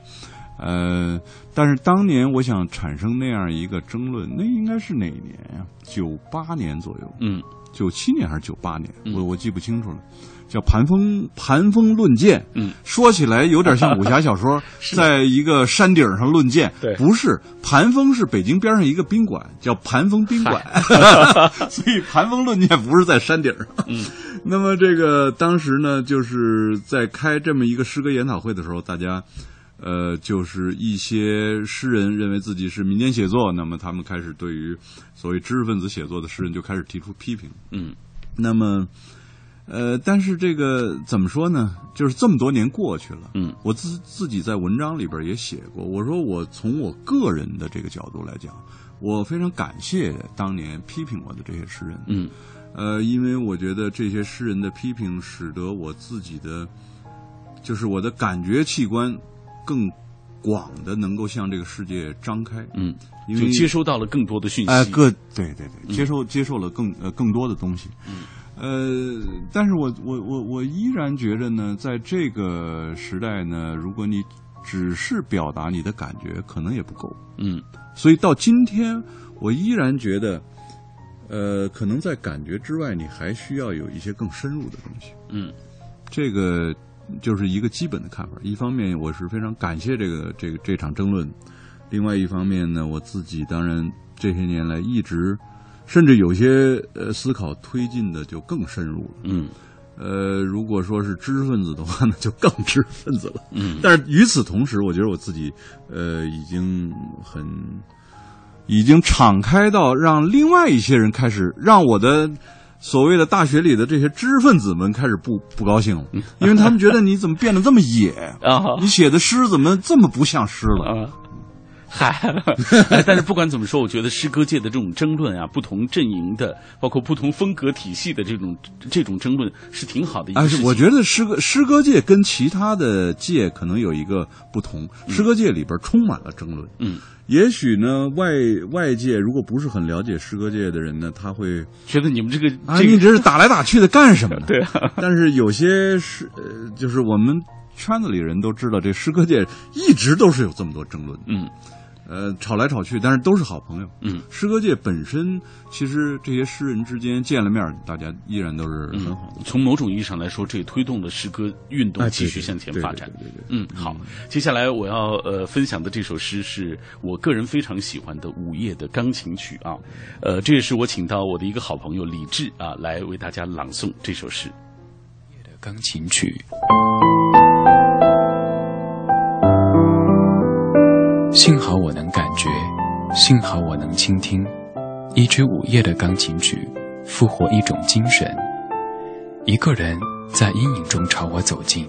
呃，但是当年我想产生那样一个争论，那应该是哪年呀？九八年左右，嗯，九七年还是九八年？我我记不清楚了。叫盘风盘风论剑，嗯，说起来有点像武侠小说，在一个山顶上论剑，对，不是盘风是北京边上一个宾馆，叫盘风宾馆，所以盘风论剑不是在山顶上。嗯，那么这个当时呢，就是在开这么一个诗歌研讨会的时候，大家，呃，就是一些诗人认为自己是民间写作，那么他们开始对于所谓知识分子写作的诗人就开始提出批评。嗯，那么。呃，但是这个怎么说呢？就是这么多年过去了，嗯，我自自己在文章里边也写过，我说我从我个人的这个角度来讲，我非常感谢当年批评我的这些诗人，嗯，呃，因为我觉得这些诗人的批评使得我自己的，就是我的感觉器官更广的能够向这个世界张开，嗯，因为就接收到了更多的讯息，哎，各对对对，嗯接受接受了更呃更多的东西，嗯。呃，但是我我我我依然觉着呢，在这个时代呢，如果你只是表达你的感觉，可能也不够。嗯，所以到今天，我依然觉得，呃，可能在感觉之外，你还需要有一些更深入的东西。嗯，这个就是一个基本的看法。一方面，我是非常感谢这个这个这场争论；，另外一方面呢，我自己当然这些年来一直。甚至有些呃思考推进的就更深入了，嗯，呃，如果说是知识分子的话，那就更知识分子了，嗯。但是与此同时，我觉得我自己呃已经很已经敞开到让另外一些人开始让我的所谓的大学里的这些知识分子们开始不不高兴了，因为他们觉得你怎么变得这么野啊？你写的诗怎么这么不像诗了啊？嗨，但是不管怎么说，我觉得诗歌界的这种争论啊，不同阵营的，包括不同风格体系的这种这种争论是挺好的一个事情。我觉得诗歌诗歌界跟其他的界可能有一个不同，诗歌界里边充满了争论。嗯，也许呢，外外界如果不是很了解诗歌界的人呢，他会觉得你们这个啊，你这是打来打去的干什么呢？对啊。但是有些是，呃，就是我们圈子里人都知道，这诗歌界一直都是有这么多争论。嗯。呃，吵来吵去，但是都是好朋友。嗯，诗歌界本身其实这些诗人之间见了面，大家依然都是很好的。从某种意义上来说，这也推动了诗歌运动继续向前发展。对对对对嗯，好，接下来我要呃分享的这首诗是我个人非常喜欢的《午夜的钢琴曲》啊，呃，这也是我请到我的一个好朋友李志啊来为大家朗诵这首诗。夜的钢琴曲。幸好我能感觉，幸好我能倾听，一支午夜的钢琴曲，复活一种精神。一个人在阴影中朝我走近，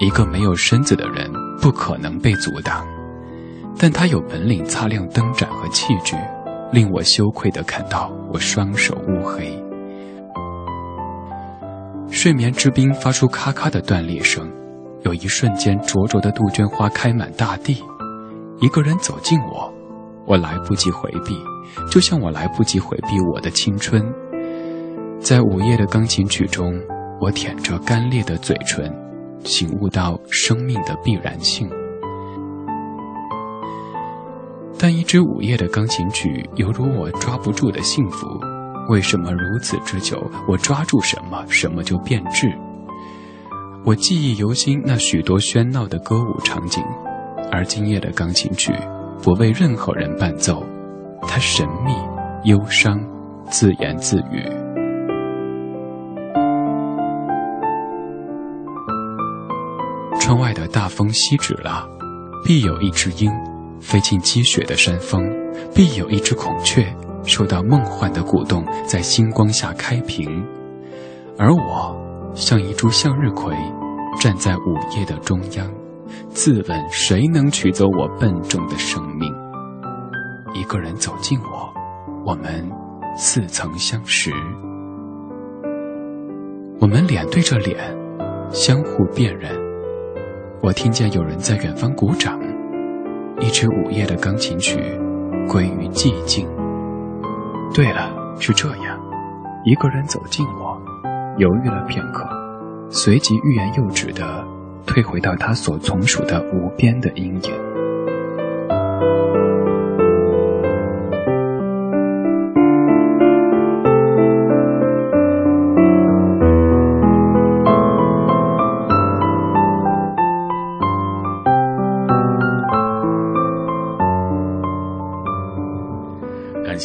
一个没有身子的人不可能被阻挡，但他有本领擦亮灯盏和器具，令我羞愧地看到我双手乌黑。睡眠之冰发出咔咔的断裂声，有一瞬间，灼灼的杜鹃花开满大地。一个人走近我，我来不及回避，就像我来不及回避我的青春。在午夜的钢琴曲中，我舔着干裂的嘴唇，醒悟到生命的必然性。但一支午夜的钢琴曲，犹如我抓不住的幸福。为什么如此之久？我抓住什么，什么就变质。我记忆犹新那许多喧闹的歌舞场景，而今夜的钢琴曲不为任何人伴奏，它神秘、忧伤，自言自语。窗外的大风息止了，必有一只鹰飞进积雪的山峰，必有一只孔雀受到梦幻的鼓动，在星光下开屏，而我像一株向日葵，站在午夜的中央，自问谁能取走我笨重的生命？一个人走近我，我们似曾相识，我们脸对着脸，相互辨认。我听见有人在远方鼓掌，一支午夜的钢琴曲归于寂静。对了，是这样，一个人走近我，犹豫了片刻，随即欲言又止的退回到他所从属的无边的阴影。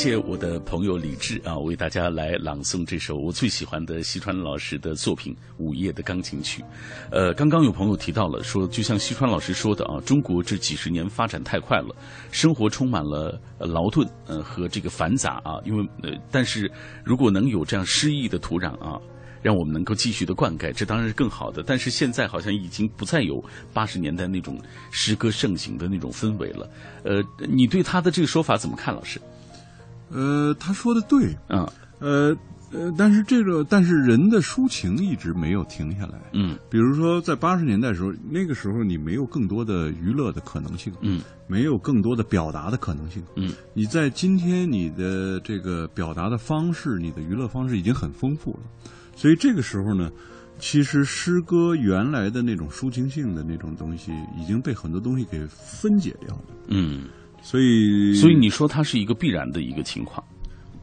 谢我的朋友李志啊，为大家来朗诵这首我最喜欢的西川老师的作品《午夜的钢琴曲》。呃，刚刚有朋友提到了说，就像西川老师说的啊，中国这几十年发展太快了，生活充满了呃劳顿呃和这个繁杂啊，因为呃，但是如果能有这样诗意的土壤啊。让我们能够继续的灌溉，这当然是更好的。但是现在好像已经不再有八十年代那种诗歌盛行的那种氛围了。呃，你对他的这个说法怎么看，老师？呃，他说的对，啊，呃呃，但是这个，但是人的抒情一直没有停下来，嗯，比如说在八十年代的时候，那个时候你没有更多的娱乐的可能性，嗯，没有更多的表达的可能性，嗯，你在今天你的这个表达的方式，你的娱乐方式已经很丰富了，所以这个时候呢。其实诗歌原来的那种抒情性的那种东西，已经被很多东西给分解掉了。嗯，所以所以你说它是一个必然的一个情况，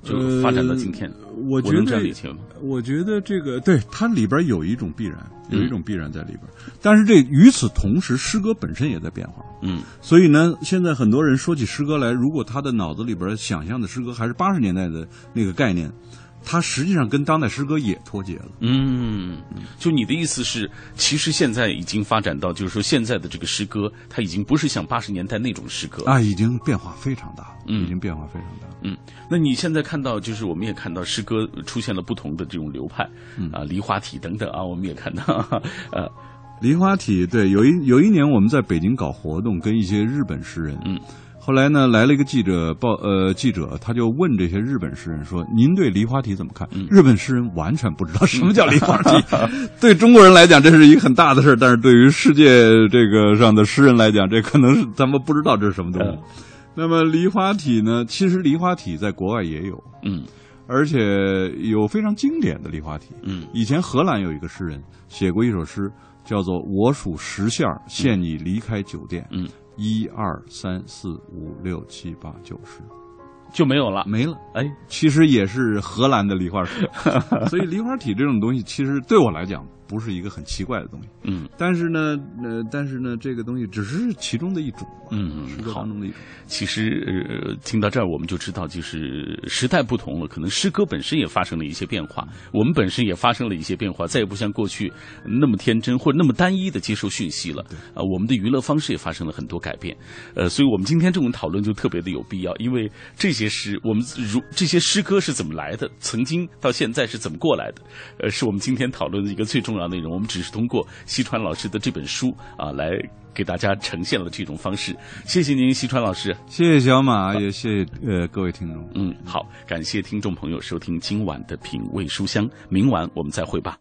就发展到今天，呃、我觉得能这样理解吗？我觉得这个对它里边有一种必然，有一种必然在里边。嗯、但是这与此同时，诗歌本身也在变化。嗯，所以呢，现在很多人说起诗歌来，如果他的脑子里边想象的诗歌还是八十年代的那个概念。它实际上跟当代诗歌也脱节了。嗯，就你的意思是，其实现在已经发展到，就是说现在的这个诗歌，它已经不是像八十年代那种诗歌啊，已经变化非常大，嗯，已经变化非常大。嗯，那你现在看到，就是我们也看到诗歌出现了不同的这种流派，嗯啊，梨花体等等啊，我们也看到，呃，梨花体对，有一有一年我们在北京搞活动，跟一些日本诗人，嗯。后来呢，来了一个记者报，呃，记者他就问这些日本诗人说：“您对梨花体怎么看？”嗯、日本诗人完全不知道什么叫梨花体。对中国人来讲，这是一个很大的事儿，但是对于世界这个上的诗人来讲，这可能是咱们不知道这是什么东西。嗯、那么梨花体呢？其实梨花体在国外也有，嗯，而且有非常经典的梨花体。嗯，以前荷兰有一个诗人写过一首诗。叫做“我数十下儿，限你离开酒店”。嗯，一二三四五六七八九十，就没有了，没了。哎，其实也是荷兰的梨花体，所以梨花体这种东西，其实对我来讲不是一个很奇怪的东西。嗯，但是呢，呃，但是呢，这个东西只是其中的一种，嗯，诗歌当中的一种。其实呃，听到这儿我们就知道，就是时代不同了，可能诗歌本身也发生了一些变化，我们本身也发生了一些变化，再也不像过去那么天真或者那么单一的接受讯息了。啊、我们的娱乐方式也发生了很多改变。呃，所以我们今天这种讨论就特别的有必要，因为这些诗，我们如这些诗歌是怎么来的，曾经到现在是怎么过来的，呃，是我们今天讨论的一个最重要内容。我们只是通过西川老师的这本书啊来。给大家呈现了这种方式，谢谢您，西川老师，谢谢小马，也谢谢呃各位听众。嗯，好，感谢听众朋友收听今晚的品味书香，明晚我们再会吧。